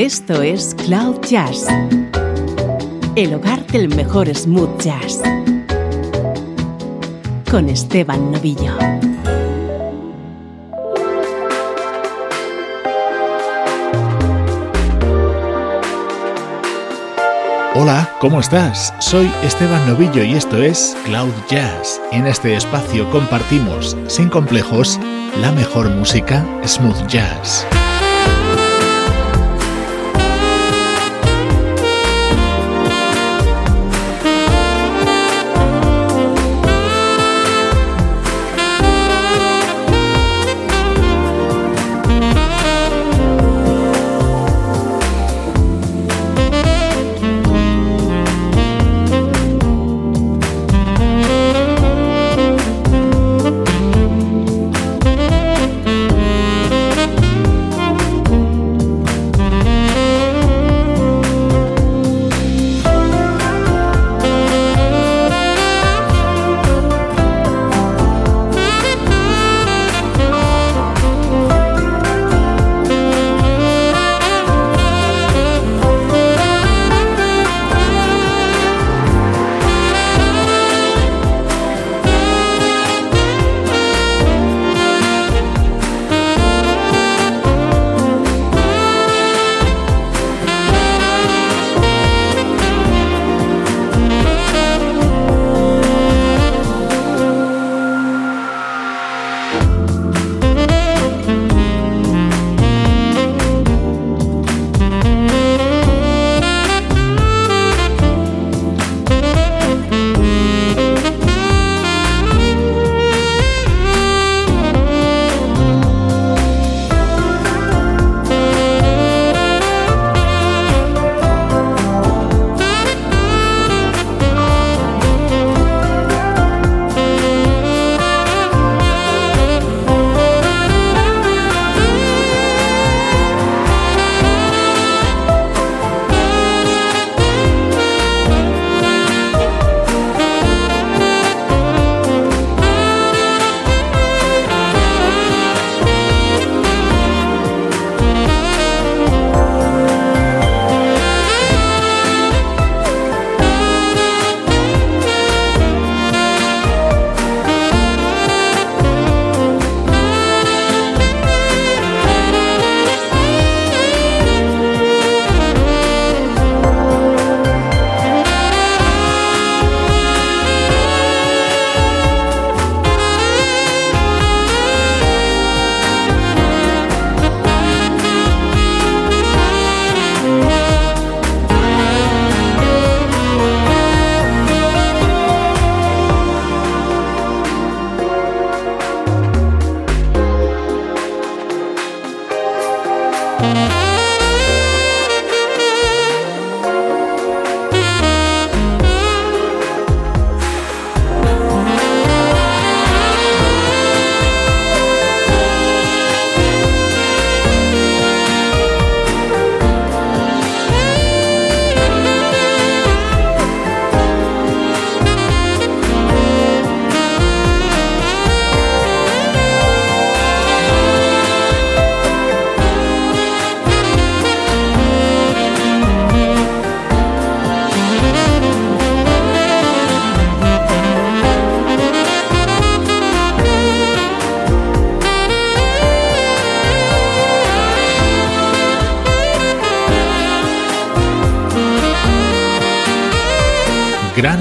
Esto es Cloud Jazz, el hogar del mejor smooth jazz, con Esteban Novillo. Hola, ¿cómo estás? Soy Esteban Novillo y esto es Cloud Jazz. En este espacio compartimos, sin complejos, la mejor música smooth jazz.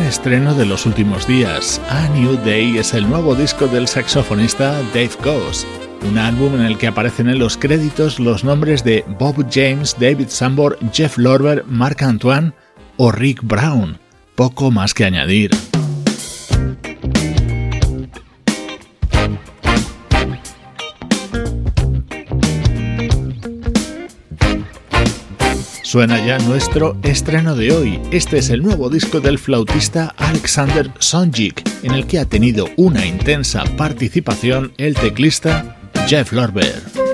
Estreno de los últimos días. A New Day es el nuevo disco del saxofonista Dave Goss, un álbum en el que aparecen en los créditos los nombres de Bob James, David Sambor, Jeff Lorber, Mark Antoine o Rick Brown. Poco más que añadir. Suena ya nuestro estreno de hoy. Este es el nuevo disco del flautista Alexander Sonjik, en el que ha tenido una intensa participación el teclista Jeff Lorber.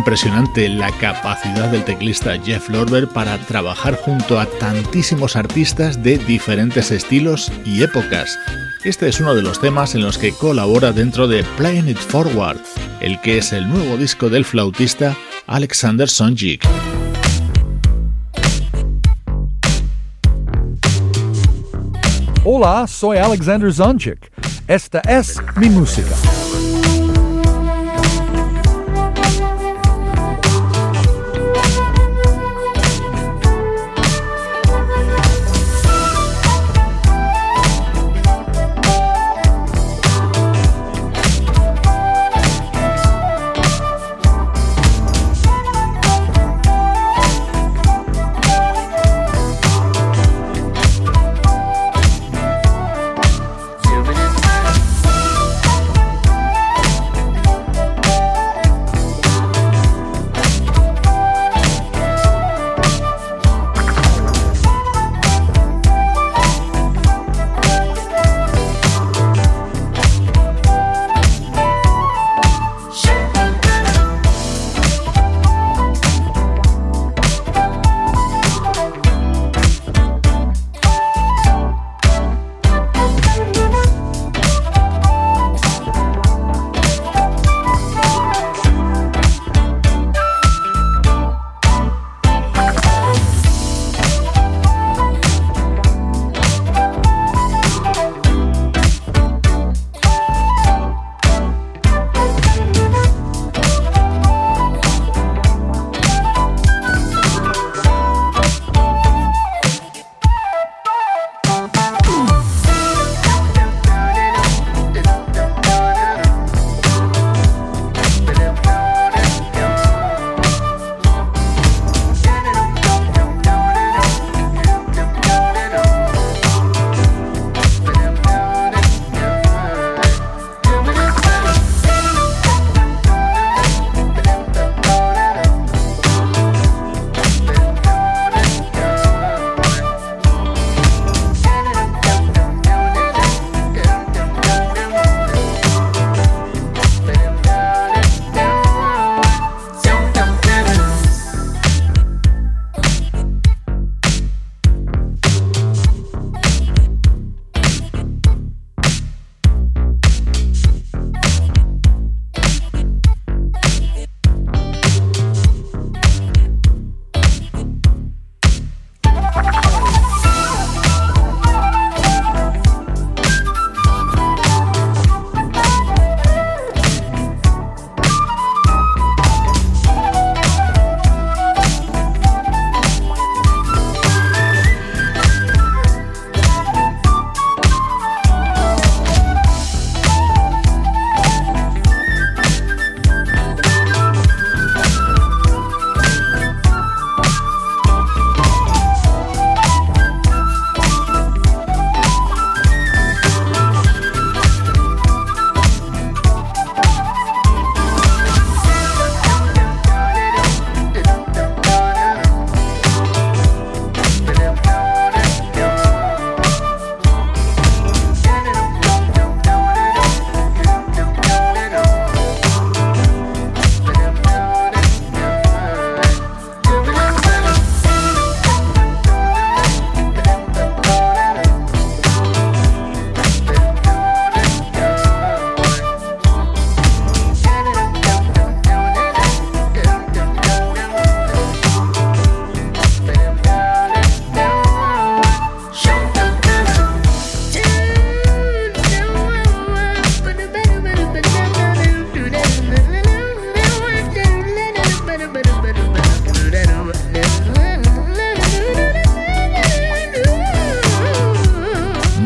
Impresionante la capacidad del teclista Jeff Lorber para trabajar junto a tantísimos artistas de diferentes estilos y épocas. Este es uno de los temas en los que colabora dentro de Playing It Forward, el que es el nuevo disco del flautista Alexander Sonjik. Hola, soy Alexander Zonchik. Esta es mi música.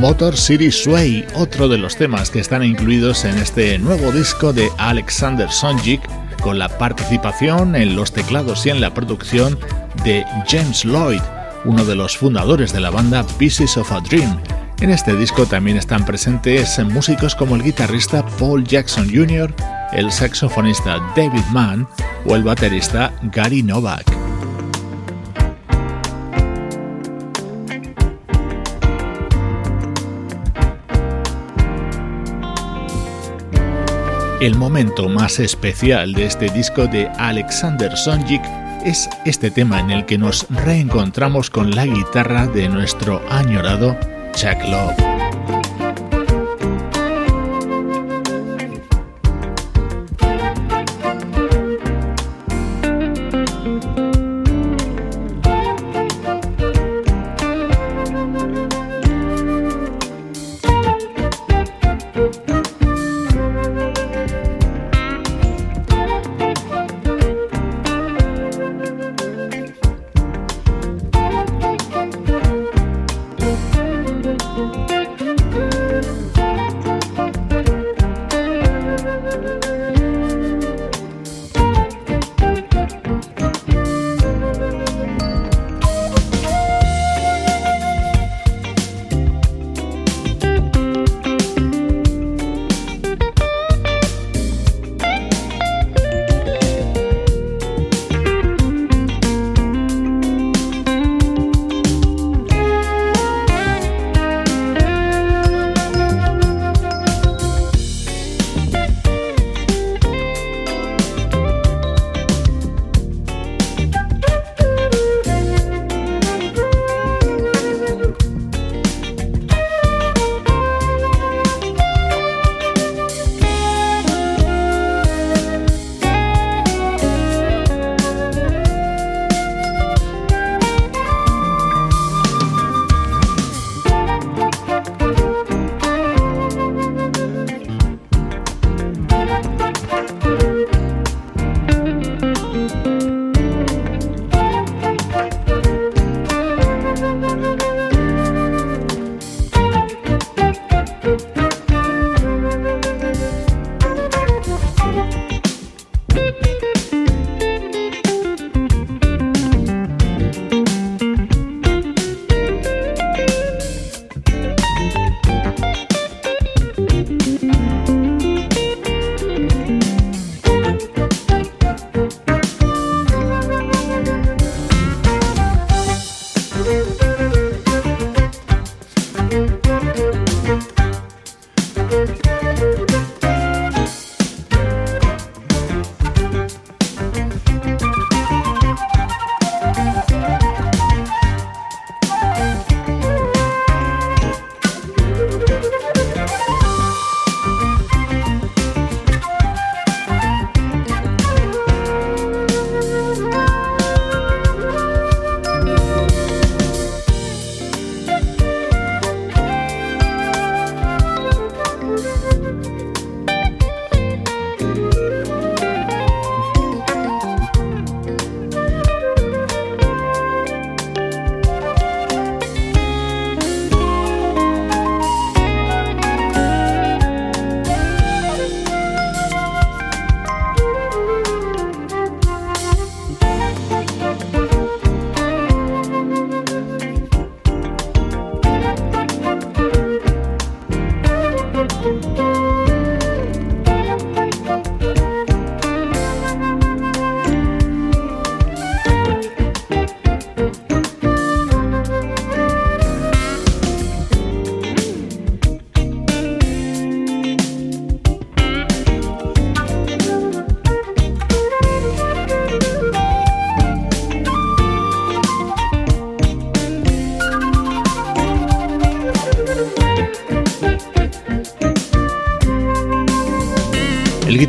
Motor City Sway, otro de los temas que están incluidos en este nuevo disco de Alexander Sonjik, con la participación en los teclados y en la producción de James Lloyd, uno de los fundadores de la banda Pieces of a Dream. En este disco también están presentes músicos como el guitarrista Paul Jackson Jr., el saxofonista David Mann o el baterista Gary Novak. El momento más especial de este disco de Alexander Sonjik es este tema en el que nos reencontramos con la guitarra de nuestro añorado Chuck Love.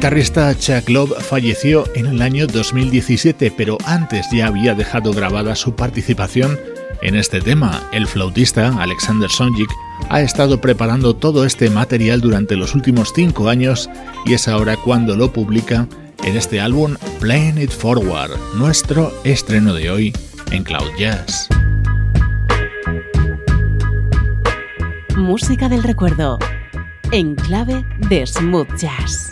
Guitarrista Chuck Love falleció en el año 2017, pero antes ya había dejado grabada su participación en este tema. El flautista Alexander Sonjik ha estado preparando todo este material durante los últimos cinco años y es ahora cuando lo publica en este álbum Playing It Forward, nuestro estreno de hoy en Cloud Jazz. Música del recuerdo en clave de smooth jazz.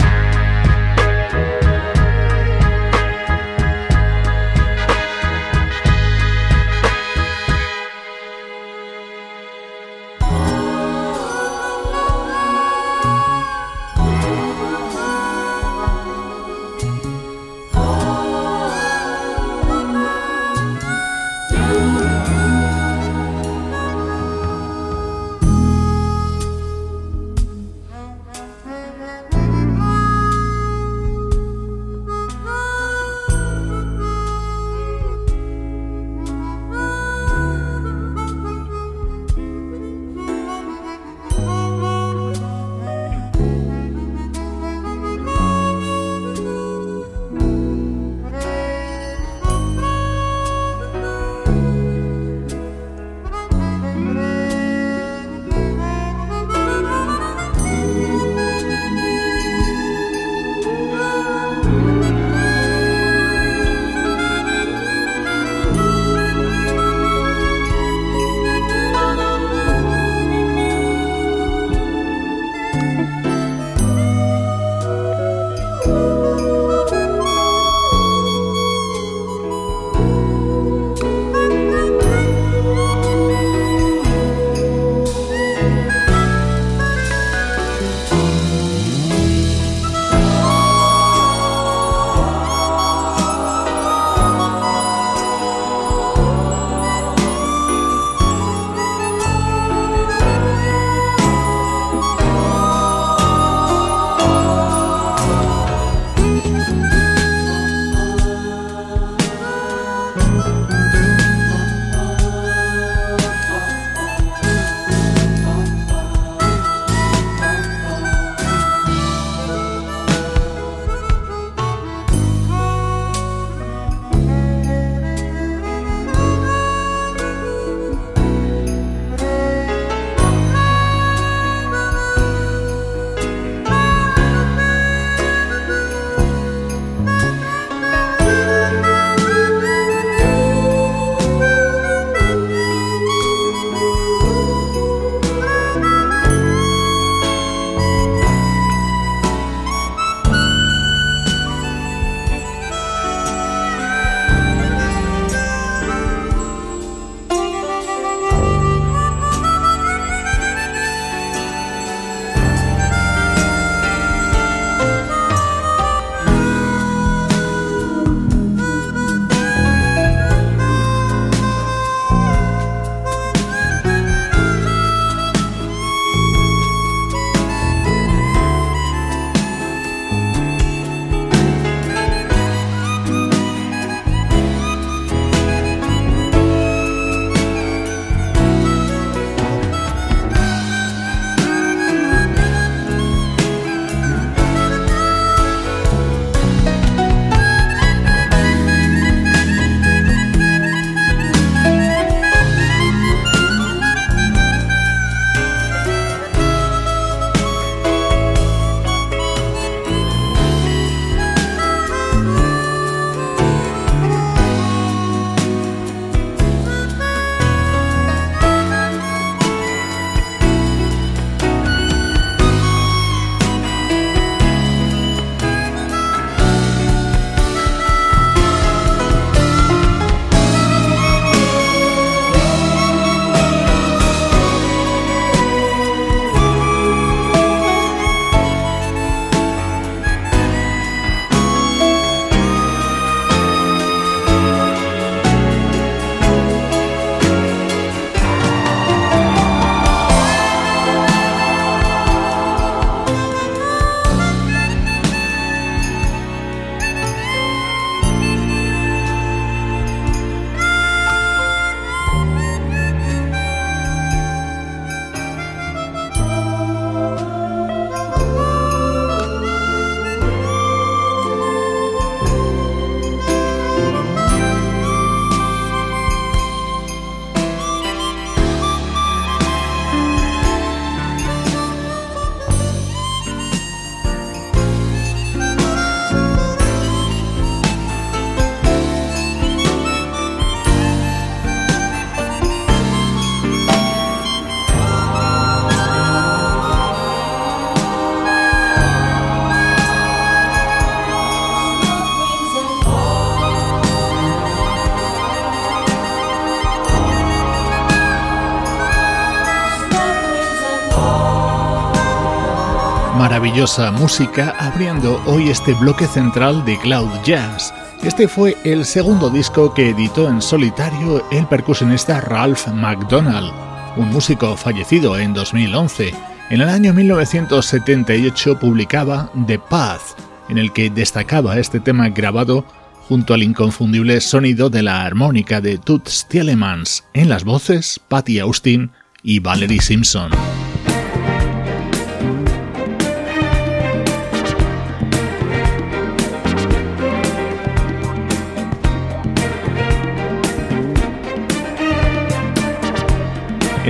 Maravillosa música abriendo hoy este bloque central de Cloud Jazz. Este fue el segundo disco que editó en solitario el percusionista Ralph McDonald, un músico fallecido en 2011. En el año 1978 publicaba The Path, en el que destacaba este tema grabado junto al inconfundible sonido de la armónica de Toots Thielemans, en las voces Patty Austin y Valerie Simpson.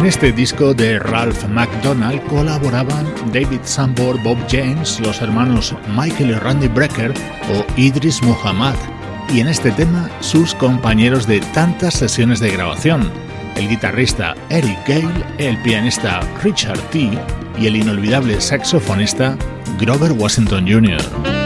En este disco de Ralph McDonald colaboraban David Sambor, Bob James, los hermanos Michael y Randy Brecker o Idris Muhammad, y en este tema sus compañeros de tantas sesiones de grabación, el guitarrista Eric Gale, el pianista Richard T. y el inolvidable saxofonista Grover Washington Jr.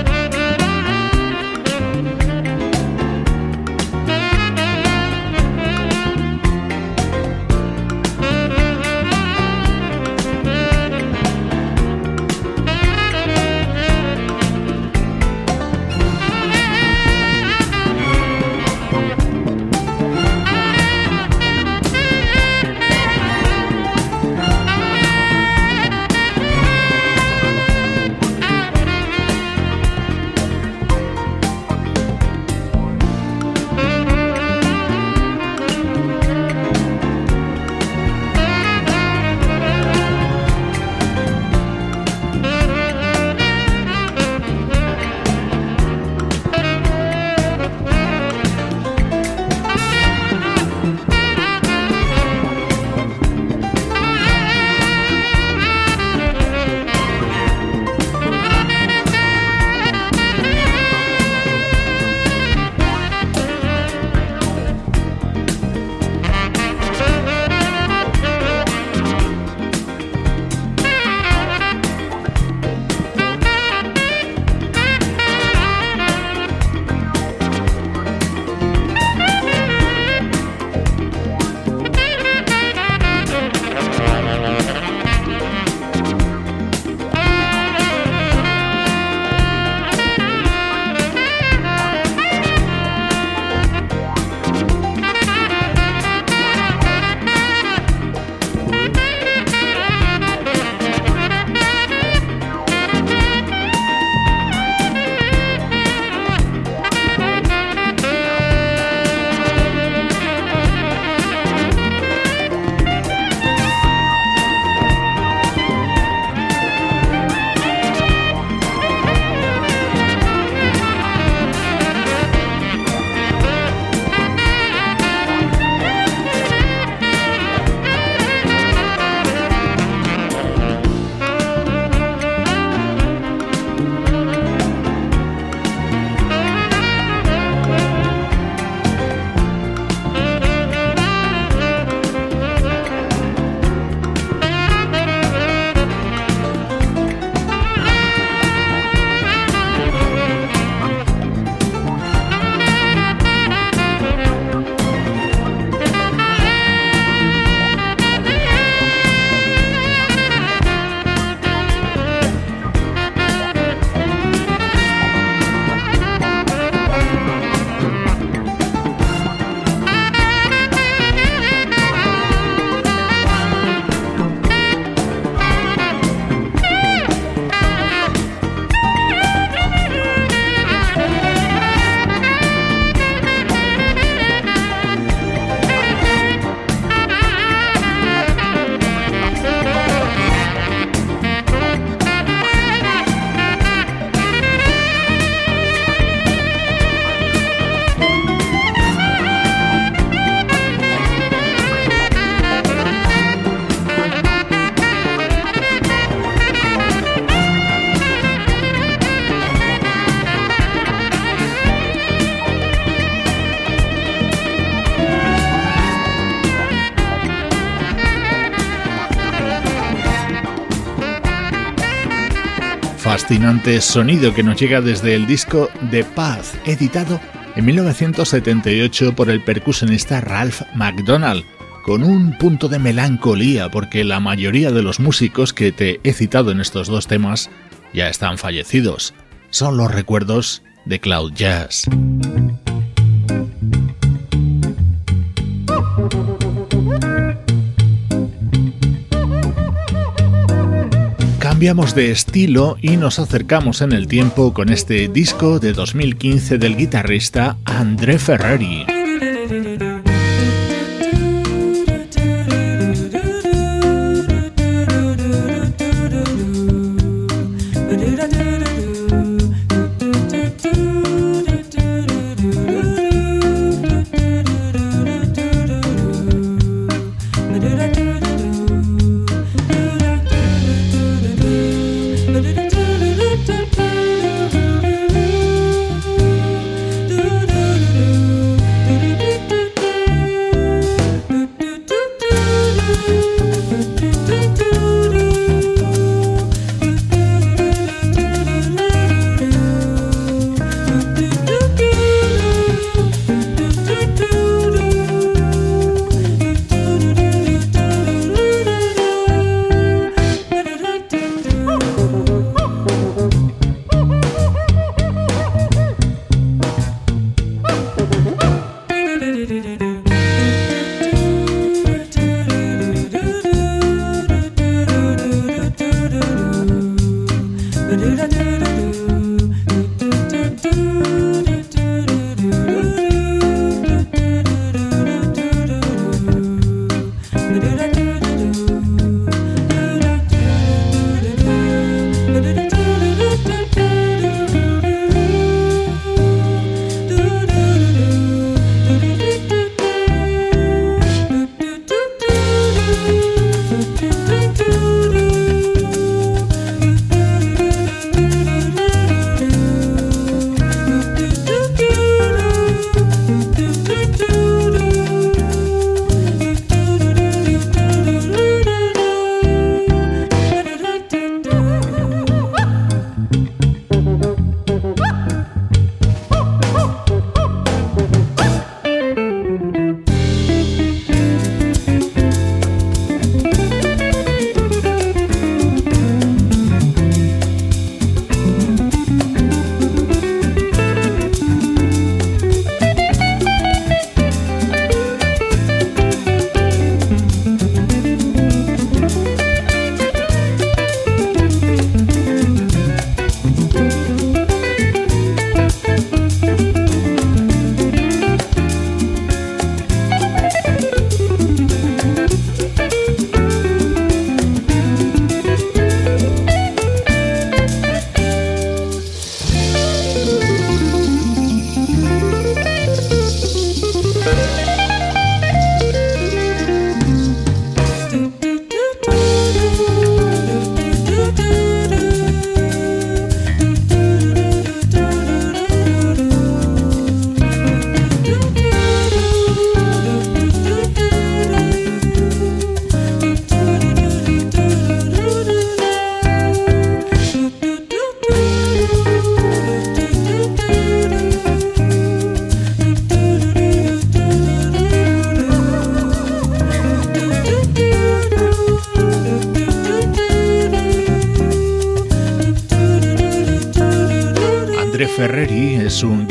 fascinante sonido que nos llega desde el disco The Path, editado en 1978 por el percusionista Ralph McDonald, con un punto de melancolía porque la mayoría de los músicos que te he citado en estos dos temas ya están fallecidos. Son los recuerdos de Cloud Jazz. Cambiamos de estilo y nos acercamos en el tiempo con este disco de 2015 del guitarrista André Ferrari.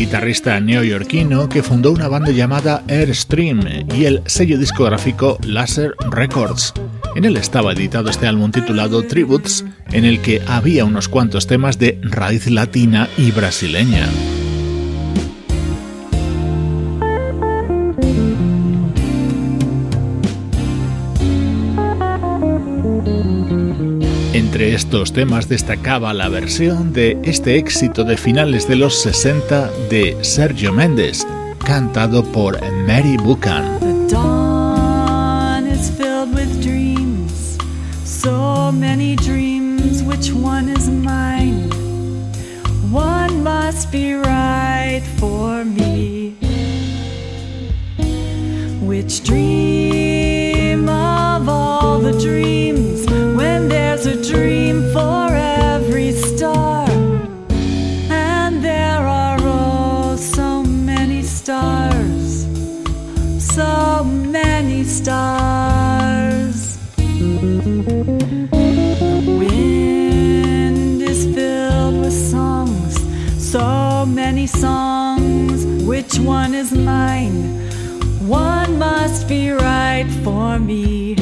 Guitarrista neoyorquino que fundó una banda llamada Airstream y el sello discográfico Laser Records. En él estaba editado este álbum titulado Tributes, en el que había unos cuantos temas de raíz latina y brasileña. Estos temas destacaba la versión de este éxito de finales de los 60 de Sergio Méndez, cantado por Mary Buchan. Is mine? One must be right for me.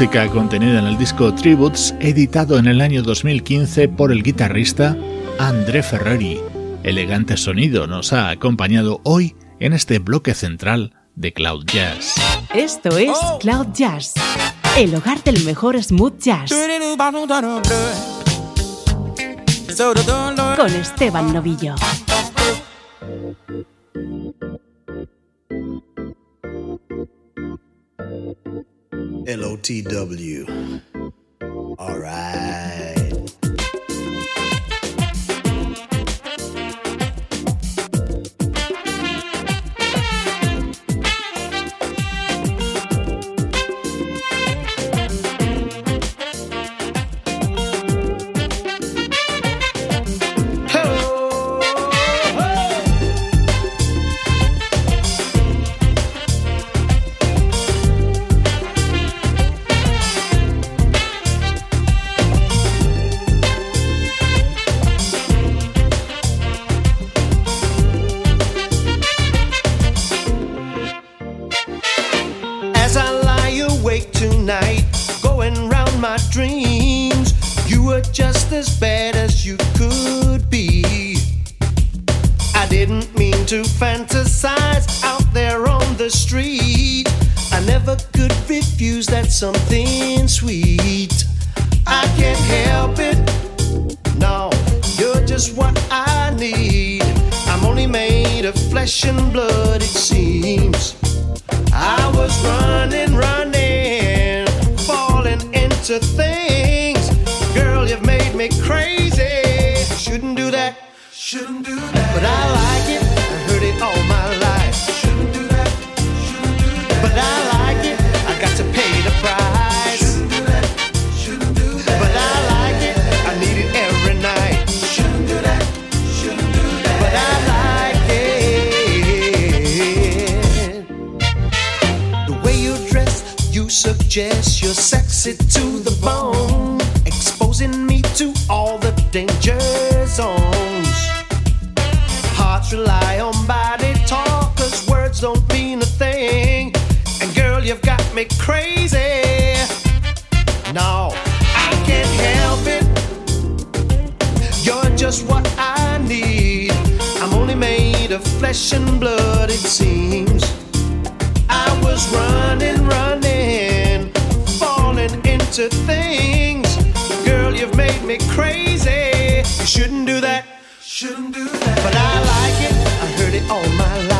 Música contenida en el disco Tributes, editado en el año 2015 por el guitarrista André Ferreri. Elegante sonido nos ha acompañado hoy en este bloque central de Cloud Jazz. Esto es Cloud Jazz, el hogar del mejor smooth jazz. Con Esteban Novillo. L O T W. All right. Takes to the bone, exposing me to all the danger zones. Hearts rely on body talk, words don't mean a thing. And girl, you've got me crazy. No, I can't help it. You're just what I need. I'm only made of flesh and blood, it seems. I was running, running to things. Girl, you've made me crazy. You shouldn't do that. Shouldn't do that. But I like it. I heard it all my life.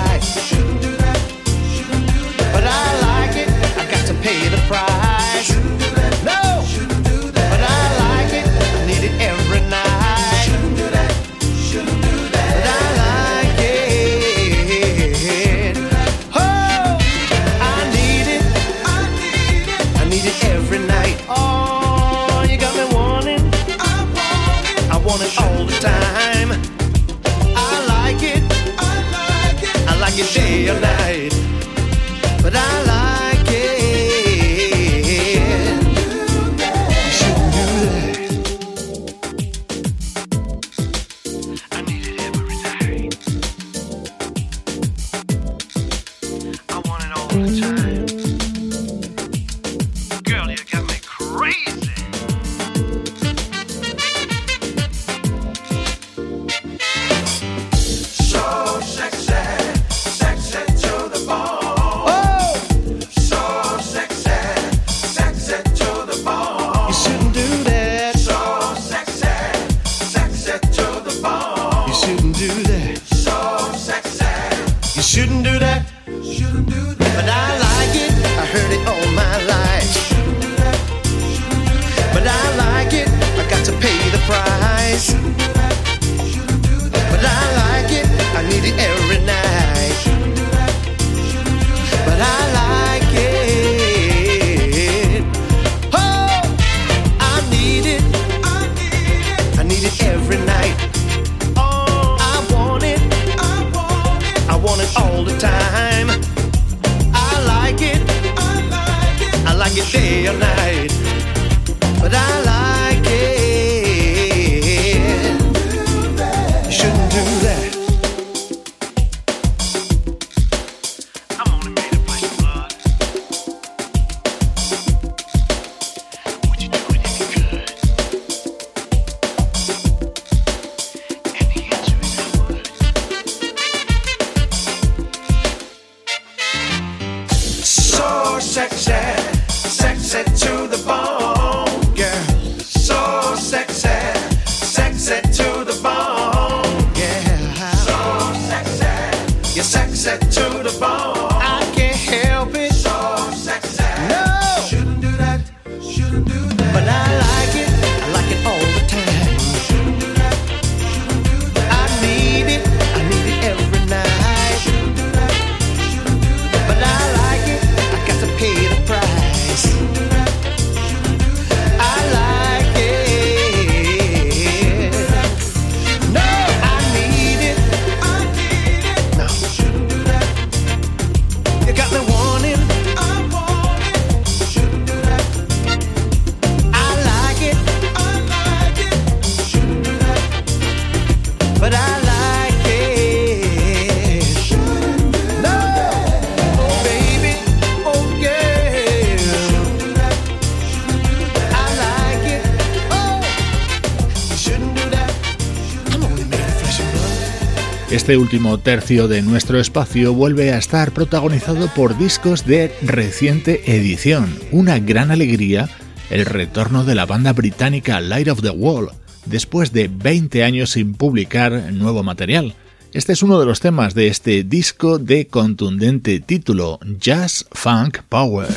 Este último tercio de nuestro espacio vuelve a estar protagonizado por discos de reciente edición. Una gran alegría el retorno de la banda británica Light of the Wall, después de 20 años sin publicar nuevo material. Este es uno de los temas de este disco de contundente título, Jazz Funk Power.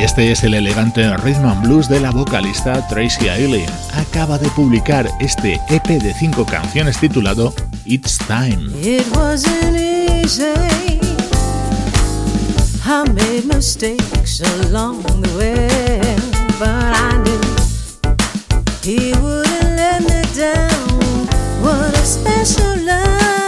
Este es el elegante rhythm and blues de la vocalista Tracy Eileen. Acaba de publicar este EP de cinco canciones titulado It's Time. It wasn't easy. I made mistakes along the way, but I knew he wouldn't let me down. What a special love.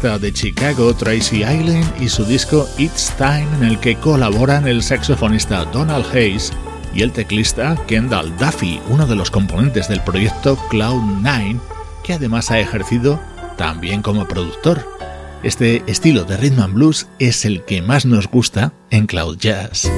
De Chicago, Tracy Island, y su disco It's Time, en el que colaboran el saxofonista Donald Hayes y el teclista Kendall Duffy, uno de los componentes del proyecto Cloud9, que además ha ejercido también como productor. Este estilo de rhythm and blues es el que más nos gusta en Cloud Jazz.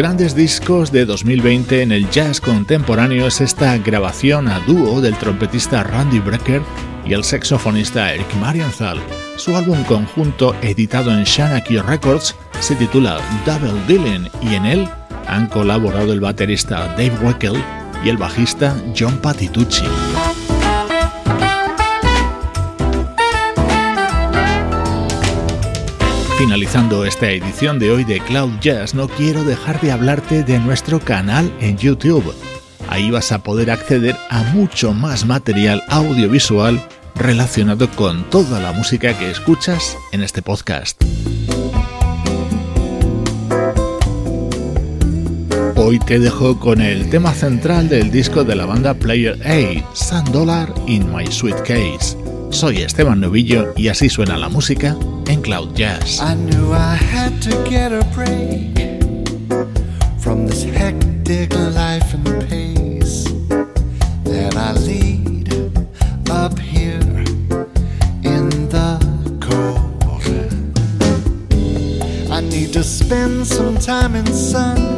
Grandes discos de 2020 en el jazz contemporáneo es esta grabación a dúo del trompetista Randy Brecker y el saxofonista Eric Marienthal. Su álbum conjunto, editado en Shanaki Records, se titula Double Dealing y en él han colaborado el baterista Dave Weckel y el bajista John Patitucci. Finalizando esta edición de hoy de Cloud Jazz, no quiero dejar de hablarte de nuestro canal en YouTube. Ahí vas a poder acceder a mucho más material audiovisual relacionado con toda la música que escuchas en este podcast. Hoy te dejo con el tema central del disco de la banda Player A, Sand Dollar in My Suitcase. Soy Esteban Novillo y así suena la música en Cloud Jazz. I need to spend some time in sun,